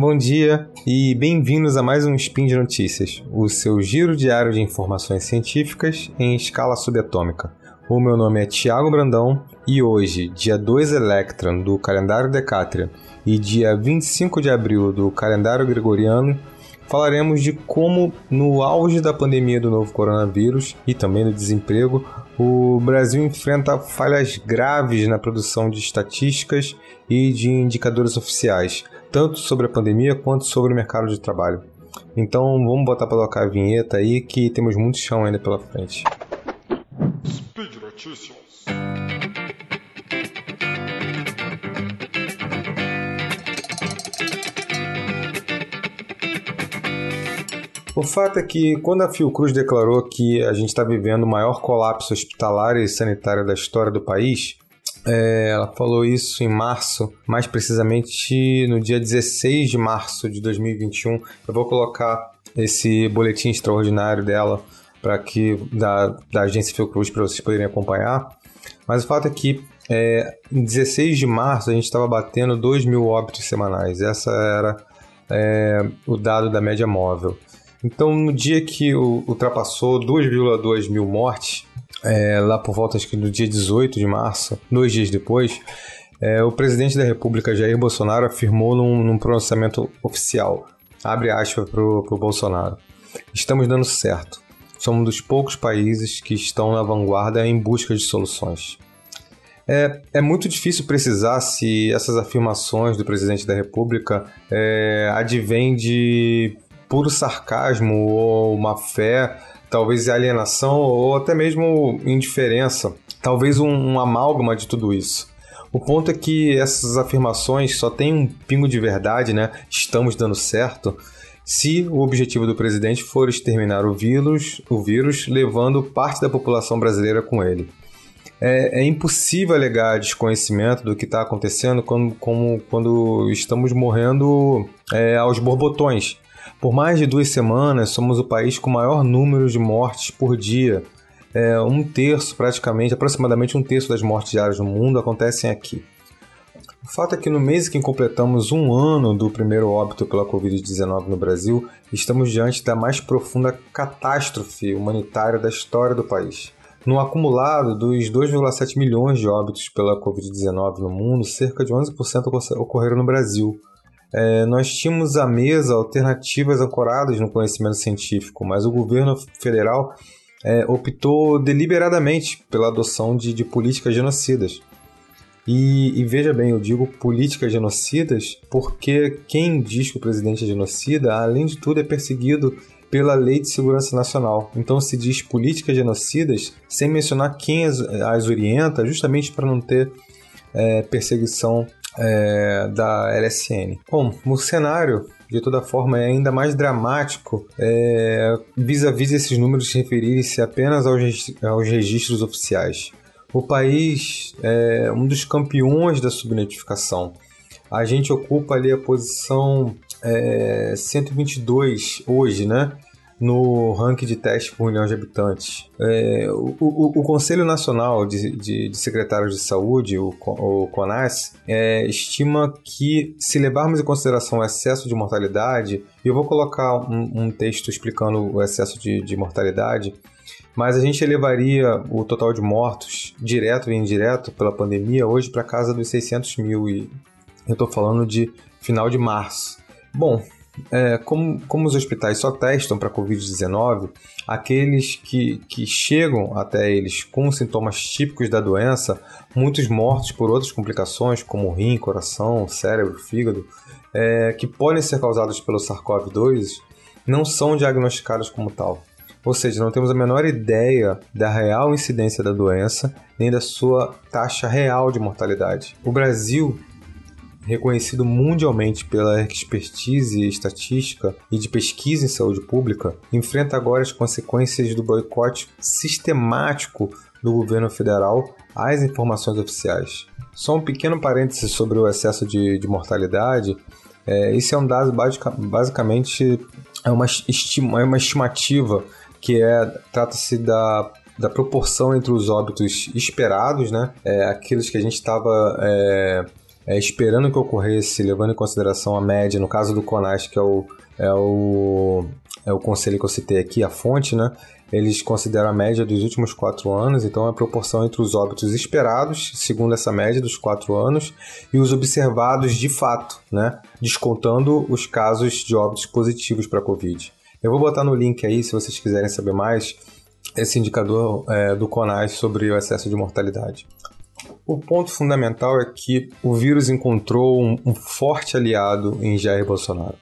bom dia e bem-vindos a mais um Spin de Notícias, o seu giro diário de informações científicas em escala subatômica. O meu nome é Tiago Brandão e hoje, dia 2 Electron do calendário Decátria e dia 25 de abril do calendário Gregoriano, falaremos de como, no auge da pandemia do novo coronavírus e também do desemprego, o Brasil enfrenta falhas graves na produção de estatísticas e de indicadores oficiais, tanto sobre a pandemia quanto sobre o mercado de trabalho. Então vamos botar para tocar a vinheta aí que temos muito chão ainda pela frente. Speed Notícias. O fato é que, quando a Fiocruz declarou que a gente está vivendo o maior colapso hospitalar e sanitário da história do país, é, ela falou isso em março, mais precisamente no dia 16 de março de 2021. Eu vou colocar esse boletim extraordinário dela para que da, da agência Fiocruz para vocês poderem acompanhar. Mas o fato é que é, em 16 de março a gente estava batendo 2 mil óbitos semanais. Essa era é, o dado da média móvel. Então, no dia que ultrapassou 2,2 mil mortes, é, lá por volta acho que do dia 18 de março, dois dias depois, é, o presidente da República, Jair Bolsonaro, afirmou num, num pronunciamento oficial, abre aspas para o Bolsonaro, estamos dando certo. Somos um dos poucos países que estão na vanguarda em busca de soluções. É, é muito difícil precisar se essas afirmações do presidente da República é, advêm de puro sarcasmo ou uma fé, talvez alienação ou até mesmo indiferença, talvez um, um amálgama de tudo isso. O ponto é que essas afirmações só têm um pingo de verdade, né? Estamos dando certo. Se o objetivo do presidente for exterminar o vírus, o vírus levando parte da população brasileira com ele. É, é impossível alegar desconhecimento do que está acontecendo quando, como, quando estamos morrendo é, aos borbotões. Por mais de duas semanas, somos o país com maior número de mortes por dia. É, um terço, praticamente, aproximadamente um terço das mortes diárias no mundo acontecem aqui. O fato é que no mês em que completamos um ano do primeiro óbito pela Covid-19 no Brasil, estamos diante da mais profunda catástrofe humanitária da história do país. No acumulado dos 2,7 milhões de óbitos pela Covid-19 no mundo, cerca de 11% ocorreram no Brasil, é, nós tínhamos à mesa alternativas ancoradas no conhecimento científico, mas o governo federal é, optou deliberadamente pela adoção de, de políticas genocidas. E, e, veja bem, eu digo políticas genocidas porque quem diz que o presidente é genocida, além de tudo, é perseguido pela Lei de Segurança Nacional. Então se diz políticas genocidas sem mencionar quem as, as orienta, justamente para não ter é, perseguição é, da LSN. Bom, o cenário de toda forma é ainda mais dramático é, vis-à-vis esses números referirem-se apenas aos, aos registros oficiais. O país é um dos campeões da subnotificação. A gente ocupa ali a posição é, 122 hoje, né? No ranking de teste por milhão de habitantes. É, o, o, o, Conselho Nacional de, de, de, Secretários de Saúde, o, o CONAS, é, estima que se levarmos em consideração o excesso de mortalidade, eu vou colocar um, um texto explicando o excesso de, de mortalidade, mas a gente elevaria o total de mortos, direto e indireto, pela pandemia, hoje para casa dos 600 mil, e eu estou falando de final de março. Bom, é, como, como os hospitais só testam para Covid-19, aqueles que, que chegam até eles com sintomas típicos da doença, muitos mortos por outras complicações, como rim, coração, cérebro, fígado, é, que podem ser causados pelo SARS-CoV-2, não são diagnosticados como tal. Ou seja, não temos a menor ideia da real incidência da doença, nem da sua taxa real de mortalidade. O Brasil reconhecido mundialmente pela expertise estatística e de pesquisa em saúde pública, enfrenta agora as consequências do boicote sistemático do governo federal às informações oficiais. Só um pequeno parêntese sobre o excesso de, de mortalidade. É, esse é um dado basic, basicamente é uma, estima, é uma estimativa que é trata-se da da proporção entre os óbitos esperados, né? É, aqueles que a gente estava é, é, esperando que ocorresse, levando em consideração a média, no caso do CONAS, que é o, é o, é o conselho que eu citei aqui, a fonte, né? Eles consideram a média dos últimos quatro anos, então é a proporção entre os óbitos esperados, segundo essa média dos quatro anos, e os observados de fato, né? Descontando os casos de óbitos positivos para a Covid. Eu vou botar no link aí, se vocês quiserem saber mais, esse indicador é, do CONAS sobre o excesso de mortalidade. O ponto fundamental é que o vírus encontrou um, um forte aliado em Jair Bolsonaro.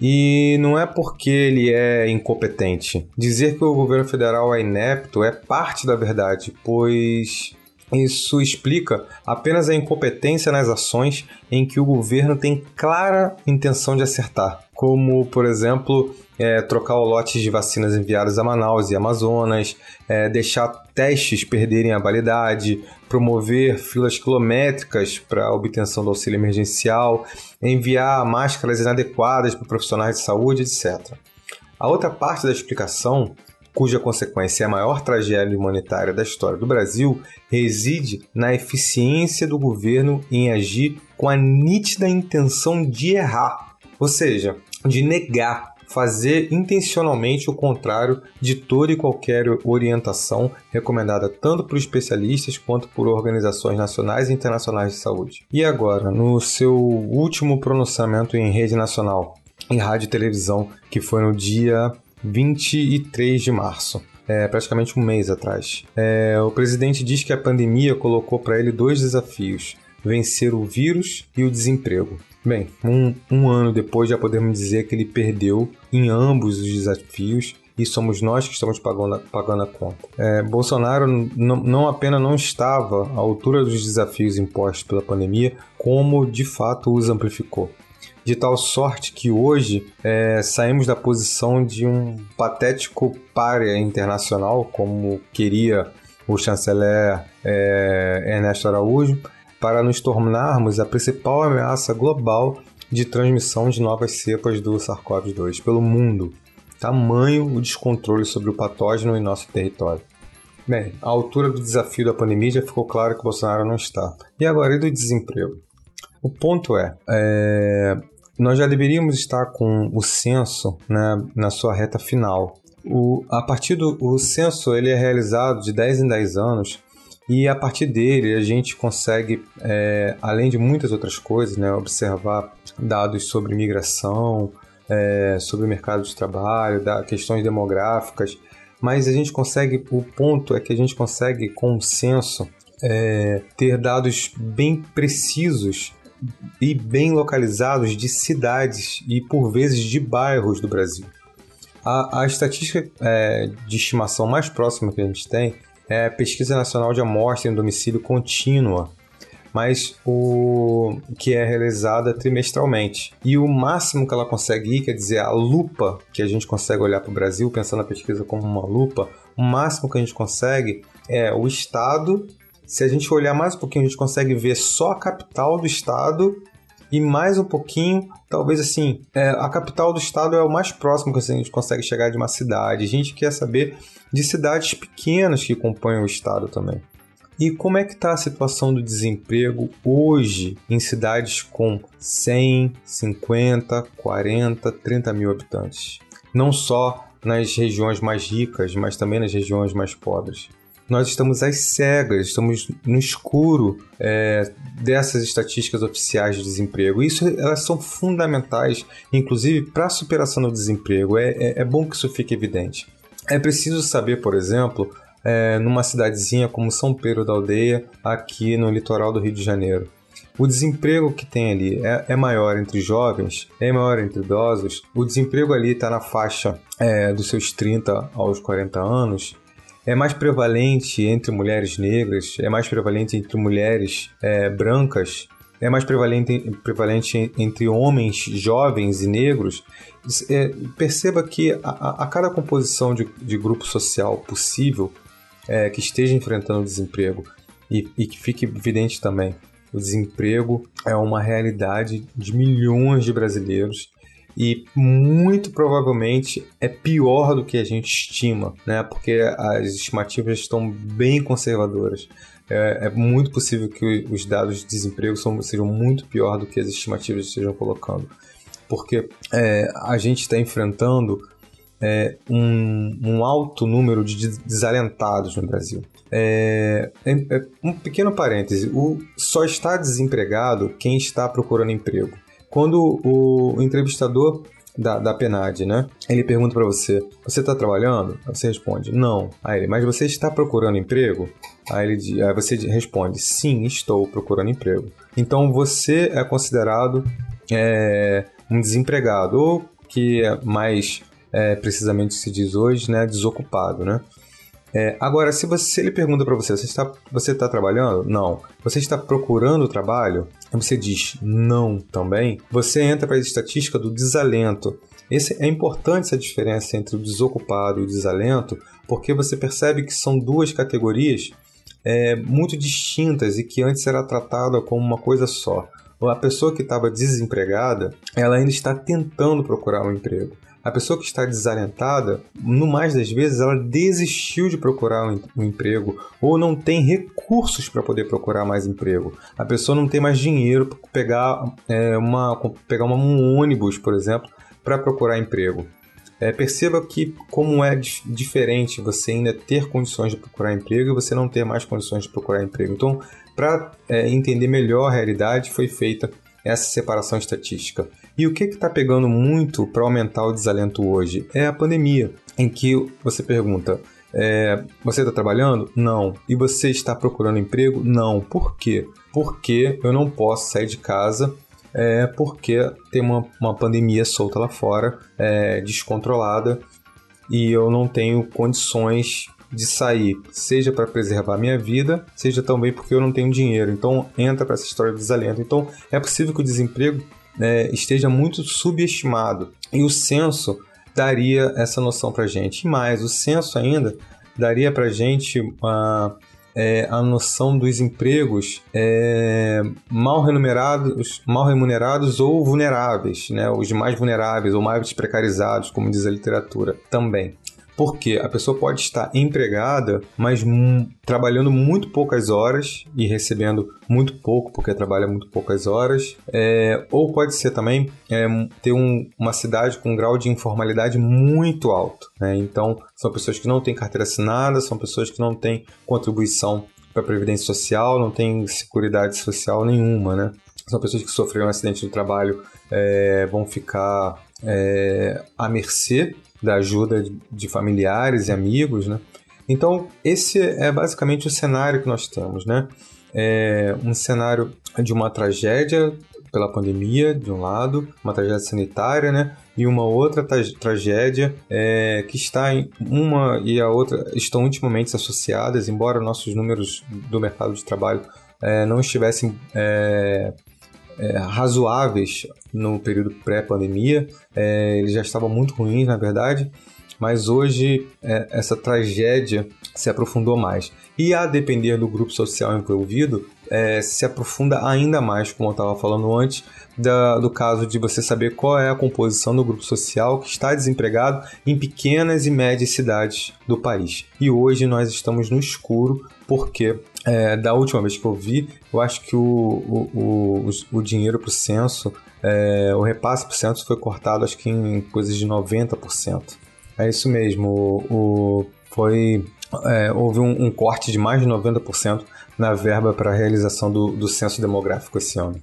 E não é porque ele é incompetente. Dizer que o governo federal é inepto é parte da verdade, pois isso explica apenas a incompetência nas ações em que o governo tem clara intenção de acertar, como, por exemplo, é, trocar o lote de vacinas enviadas a Manaus e Amazonas, é, deixar testes perderem a validade, promover filas quilométricas para a obtenção do auxílio emergencial, enviar máscaras inadequadas para profissionais de saúde, etc. A outra parte da explicação, cuja consequência é a maior tragédia humanitária da história do Brasil, reside na eficiência do governo em agir com a nítida intenção de errar, ou seja, de negar fazer intencionalmente o contrário de toda e qualquer orientação recomendada tanto por especialistas quanto por organizações nacionais e internacionais de saúde. E agora, no seu último pronunciamento em rede nacional, em rádio e televisão, que foi no dia 23 de março. É, praticamente um mês atrás. É, o presidente diz que a pandemia colocou para ele dois desafios: vencer o vírus e o desemprego. Bem, um, um ano depois já podemos dizer que ele perdeu em ambos os desafios e somos nós que estamos pagando, pagando a conta. É, Bolsonaro não apenas não estava à altura dos desafios impostos pela pandemia, como de fato os amplificou. De tal sorte que hoje é, saímos da posição de um patético párea internacional, como queria o chanceler é, Ernesto Araújo, para nos tornarmos a principal ameaça global de transmissão de novas cepas do SARS-CoV-2 pelo mundo. Tamanho o descontrole sobre o patógeno em nosso território. Bem, a altura do desafio da pandemia já ficou claro que Bolsonaro não está. E agora, e do desemprego? O ponto é, é nós já deveríamos estar com o censo né, na sua reta final. O, a partir do o censo ele é realizado de 10 em 10 anos e a partir dele a gente consegue, é, além de muitas outras coisas, né, observar dados sobre migração, é, sobre o mercado de trabalho, da, questões demográficas, mas a gente consegue, o ponto é que a gente consegue, com o censo, é, ter dados bem precisos e bem localizados de cidades e, por vezes, de bairros do Brasil. A, a estatística é, de estimação mais próxima que a gente tem é Pesquisa Nacional de Amostra em Domicílio Contínua, mas o que é realizada trimestralmente. E o máximo que ela consegue ir, quer dizer, a lupa que a gente consegue olhar para o Brasil, pensando a pesquisa como uma lupa, o máximo que a gente consegue é o estado. Se a gente olhar mais um pouquinho, a gente consegue ver só a capital do estado e mais um pouquinho, talvez assim, é, a capital do estado é o mais próximo que a gente consegue chegar de uma cidade. A gente quer saber de cidades pequenas que compõem o estado também. E como é que está a situação do desemprego hoje em cidades com 100, 50, 40, 30 mil habitantes? Não só nas regiões mais ricas, mas também nas regiões mais pobres nós estamos às cegas, estamos no escuro é, dessas estatísticas oficiais de desemprego. Isso elas são fundamentais, inclusive para a superação do desemprego. É, é, é, bom que isso fique evidente. É preciso saber, por exemplo, é, numa cidadezinha como São Pedro da Aldeia, aqui no litoral do Rio de Janeiro. O desemprego que tem ali é, é, maior entre jovens, é maior entre idosos. O desemprego ali está na faixa é, dos seus 30 aos 40 anos é mais prevalente entre mulheres negras, é mais prevalente entre mulheres é, brancas, é mais prevalente, prevalente entre homens jovens e negros. É, perceba que a, a, cada composição de, de grupo social possível é, que esteja enfrentando desemprego e, e que fique evidente também, o desemprego é uma realidade de milhões de brasileiros e muito provavelmente é pior do que a gente estima, né? Porque as estimativas estão bem conservadoras. é, é muito possível que os dados de desemprego são, sejam muito pior do que as estimativas estejam colocando. Porque é, a gente está enfrentando é, um, um, alto número de desalentados no Brasil. É, é, é, um pequeno parêntese: o, só está desempregado quem está procurando emprego. Quando o, entrevistador da, da PNAD, né? Ele pergunta para você: Você está trabalhando? Você responde: Não. Aí ele: Mas você está procurando emprego? Aí, ele, aí você responde: Sim, estou procurando emprego. Então você é considerado é, um desempregado, ou que é mais é, precisamente se diz hoje, né? Desocupado, né? É, agora, se, você, se ele pergunta para você, você está, você está trabalhando? Não. Você está procurando trabalho? Você diz não também. Você entra para a estatística do desalento. Esse, é importante essa diferença entre o desocupado e o desalento, porque você percebe que são duas categorias é, muito distintas e que antes era tratada como uma coisa só. A pessoa que estava desempregada, ela ainda está tentando procurar um emprego. A pessoa que está desalentada, no mais das vezes, ela desistiu de procurar um, emprego ou não tem recursos para poder procurar mais emprego. A pessoa não tem mais dinheiro para pegar, é, uma, pegar uma, um ônibus, por exemplo, para procurar emprego. É, perceba que como é diferente você ainda ter condições de procurar emprego e você não ter mais condições de procurar emprego. Então, para é, entender melhor a realidade, foi feita essa separação estatística. E o que está pegando muito para aumentar o desalento hoje? É a pandemia, em que você pergunta: é, você está trabalhando? Não. E você está procurando emprego? Não. Por quê? Porque eu não posso sair de casa é, porque tem uma, uma pandemia solta lá fora, é, descontrolada, e eu não tenho condições de sair, seja para preservar minha vida, seja também porque eu não tenho dinheiro. Então entra para essa história do desalento. Então é possível que o desemprego né, esteja muito subestimado e o censo daria essa noção para gente. E mais, o censo ainda daria para gente uma é, a noção dos empregos é, mal remunerados, mal remunerados ou vulneráveis, né? os mais vulneráveis ou mais precarizados, como diz a literatura também. Porque a pessoa pode estar empregada, mas trabalhando muito poucas horas e recebendo muito pouco, porque trabalha muito poucas horas. É, ou pode ser também é, ter um, uma cidade com um grau de informalidade muito alto. Né? Então, são pessoas que não têm carteira assinada, são pessoas que não têm contribuição para a Previdência Social, não têm seguridade social nenhuma. Né? São pessoas que sofreram um acidente no trabalho, é, vão ficar é, à mercê da ajuda de familiares e amigos, né? Então, esse é basicamente o cenário que nós temos, né? É um cenário de uma tragédia pela pandemia, de um lado, uma tragédia sanitária, né? E uma outra tra tragédia é, que está em uma e a outra estão intimamente associadas, embora nossos números do mercado de trabalho é, não estivessem é, é, razoáveis no período pré-pandemia. É, eles já estavam muito ruins, na verdade, mas hoje é, essa tragédia se aprofundou mais. E a depender do grupo social envolvido, é, se aprofunda ainda mais, como eu estava falando antes, da, do caso de você saber qual é a composição do grupo social que está desempregado em pequenas e médias cidades do país. E hoje nós estamos no escuro porque é, da última vez que eu vi, eu acho que o, o, o, o dinheiro para o censo, é, o repasse para o censo foi cortado acho que em coisas de 90%. É isso mesmo, o, foi, é, houve um, um, corte de mais de 90% na verba para a realização do, do censo demográfico esse ano.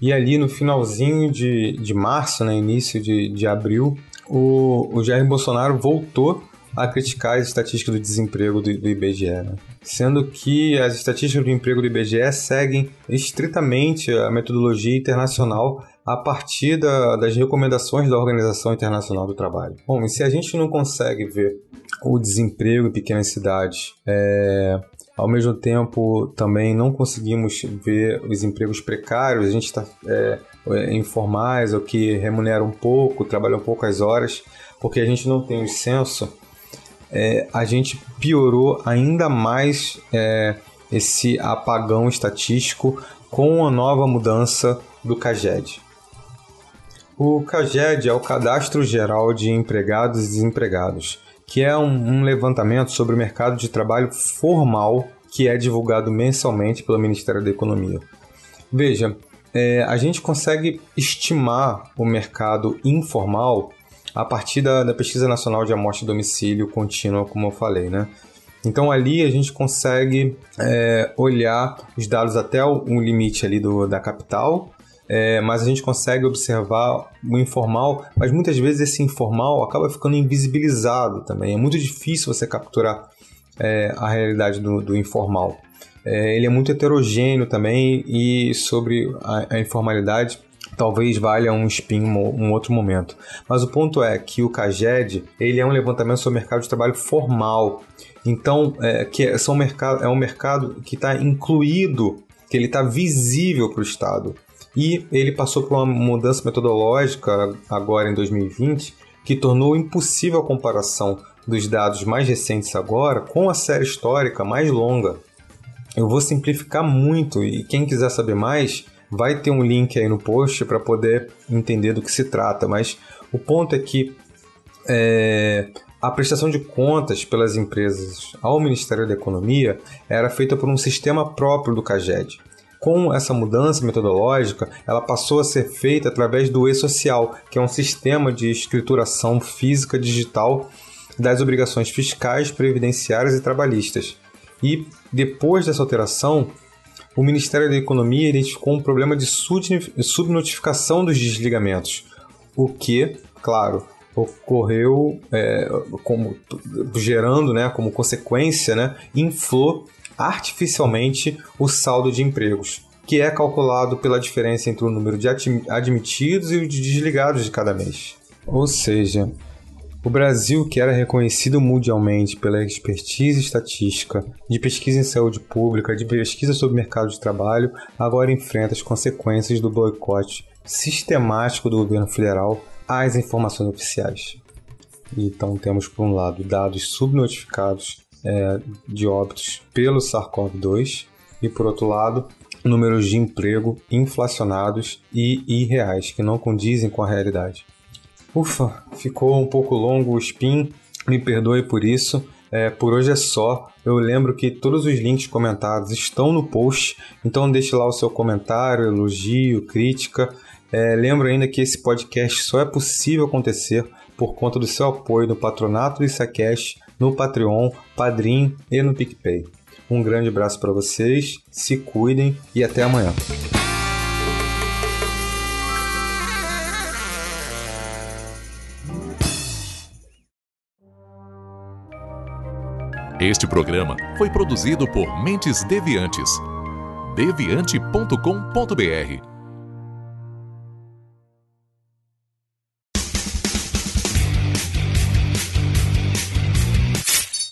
E ali no finalzinho de, de março, né, início de, de abril, o, o Jair Bolsonaro voltou a criticar as estatísticas do desemprego do, do IBGE, né? sendo que as estatísticas do emprego do IBGE seguem estritamente a metodologia internacional a partir da, das recomendações da Organização Internacional do Trabalho. Bom, e se a gente não consegue ver o desemprego em pequenas cidades, é, ao mesmo tempo também não conseguimos ver os empregos precários, a gente está é, é, informais ou que remuneram pouco, trabalham poucas horas, porque a gente não tem o censo é, a gente piorou ainda mais é, esse apagão estatístico com a nova mudança do CAGED. O CAGED é o Cadastro Geral de Empregados e Desempregados, que é um, um levantamento sobre o mercado de trabalho formal que é divulgado mensalmente pelo Ministério da Economia. Veja, é, a gente consegue estimar o mercado informal a partir da, da Pesquisa Nacional de Amostra de Domicílio Contínua, como eu falei, né? Então ali a gente consegue é, olhar os dados até um limite ali do, da capital, é, mas a gente consegue observar o informal, mas muitas vezes esse informal acaba ficando invisibilizado também. É muito difícil você capturar é, a realidade do, do informal. É, ele é muito heterogêneo também e sobre a, a informalidade talvez valha um spin um outro momento. Mas o ponto é que o CAGED ele é um levantamento sobre o mercado de trabalho formal. Então, é, que é, são mercado, é um mercado que está incluído, que ele está visível para o Estado. E ele passou por uma mudança metodológica agora em 2020 que tornou impossível a comparação dos dados mais recentes agora com a série histórica mais longa. Eu vou simplificar muito e quem quiser saber mais vai ter um link aí no post para poder entender do que se trata, mas o ponto é que é, a prestação de contas pelas empresas ao Ministério da Economia era feita por um sistema próprio do CAGED. Com essa mudança metodológica, ela passou a ser feita através do e-social, que é um sistema de escrituração física digital das obrigações fiscais, previdenciárias e trabalhistas. E depois dessa alteração, o Ministério da Economia identificou um problema de subnotificação dos desligamentos, o que, claro, ocorreu é, como gerando, né, como consequência, né, inflou artificialmente o saldo de empregos, que é calculado pela diferença entre o número de admitidos e o de desligados de cada mês. Ou seja, o Brasil, que era reconhecido mundialmente pela expertise estatística, de pesquisa em saúde pública, de pesquisa sobre mercado de trabalho, agora enfrenta as consequências do boicote sistemático do governo federal às informações oficiais. Então temos, por um lado, dados subnotificados é, de óbitos pelo SARS-CoV-2 e, por outro lado, números de emprego inflacionados e irreais, que não condizem com a realidade. Ufa, ficou um pouco longo o spin, me perdoe por isso. É, por hoje é só. Eu lembro que todos os links comentados estão no post, então deixe lá o seu comentário, elogio, crítica. É, lembro ainda que esse podcast só é possível acontecer por conta do seu apoio no patronato do Isacast, no Patreon, Padrim e no PicPay. Um grande abraço para vocês, se cuidem e até amanhã. Este programa foi produzido por Mentes Deviantes. deviante.com.br.